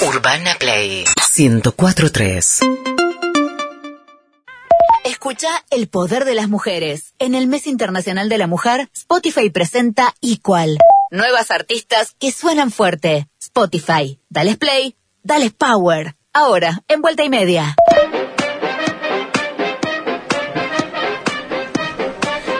Urbana Play 1043. Escucha el poder de las mujeres. En el Mes Internacional de la Mujer, Spotify presenta Equal. Nuevas artistas que suenan fuerte. Spotify. Dales play, dales power. Ahora, en vuelta y media.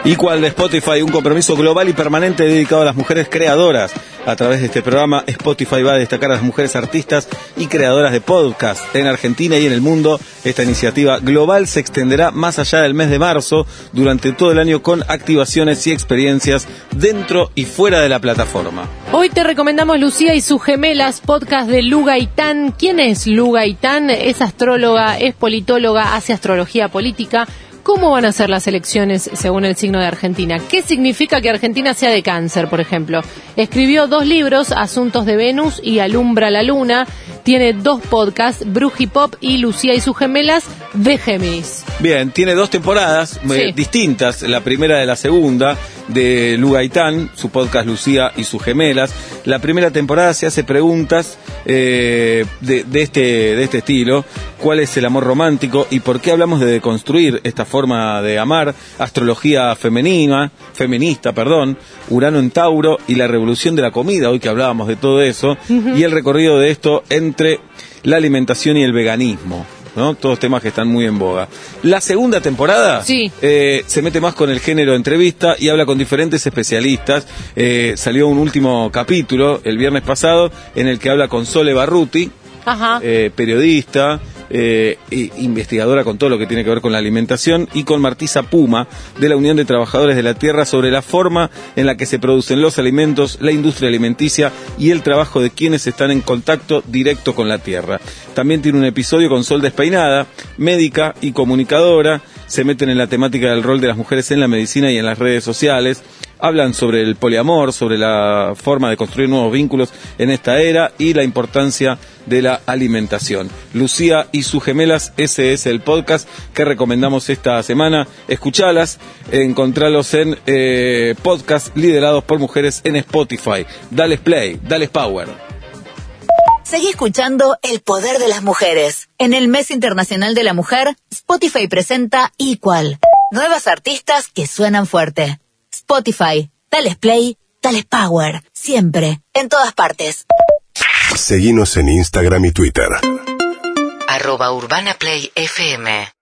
Equal de Spotify, un compromiso global y permanente dedicado a las mujeres creadoras. A través de este programa, Spotify va a destacar a las mujeres artistas y creadoras de podcast en Argentina y en el mundo. Esta iniciativa global se extenderá más allá del mes de marzo durante todo el año con activaciones y experiencias dentro y fuera de la plataforma. Hoy te recomendamos Lucía y sus gemelas, podcast de Luga Itán. ¿Quién es Luga Itán? Es astróloga, es politóloga, hace astrología política. ¿Cómo van a ser las elecciones según el signo de Argentina? ¿Qué significa que Argentina sea de cáncer, por ejemplo? Escribió dos libros, Asuntos de Venus y Alumbra la Luna. Tiene dos podcasts, Brujipop y Lucía y sus gemelas de Géminis. Bien, tiene dos temporadas eh, distintas, la primera de la segunda de Lugaitán, su podcast Lucía y sus gemelas. La primera temporada se hace preguntas eh, de, de este, de este estilo, cuál es el amor romántico y por qué hablamos de deconstruir esta forma de amar, astrología femenina, feminista, perdón, Urano en Tauro y la revolución de la comida, hoy que hablábamos de todo eso, y el recorrido de esto entre la alimentación y el veganismo. ¿No? Todos temas que están muy en boga. La segunda temporada Sí. eh, se mete más con el género entrevista y habla con diferentes especialistas. Eh, salió un último capítulo el viernes pasado en el que habla con Sole Barruti, Ajá. eh, periodista, eh, investigadora con todo lo que tiene que ver con la alimentación, y con Martisa Puma, de la Unión de Trabajadores de la Tierra, sobre la forma en la que se producen los alimentos, la industria alimenticia y el trabajo de quienes están en contacto directo con la tierra. También tiene un episodio con Sol Despeinada, médica y comunicadora, se meten en la temática del rol de las mujeres en la medicina y en las redes sociales. Hablan sobre el poliamor, sobre la forma de construir nuevos vínculos en esta era y la importancia de la alimentación. Lucía y sus gemelas, ese es el podcast que recomendamos esta semana. Escuchalas, encontralos en eh, podcast liderados por mujeres en Spotify. Dales play, dales power. Seguí escuchando El Poder de las Mujeres. En el Mes Internacional de la Mujer, Spotify presenta Equal. Nuevas artistas que suenan fuerte. Spotify. Dales play, dales power. Siempre. En todas partes. Seguinos en Instagram y Twitter. Arroba Urbana Play FM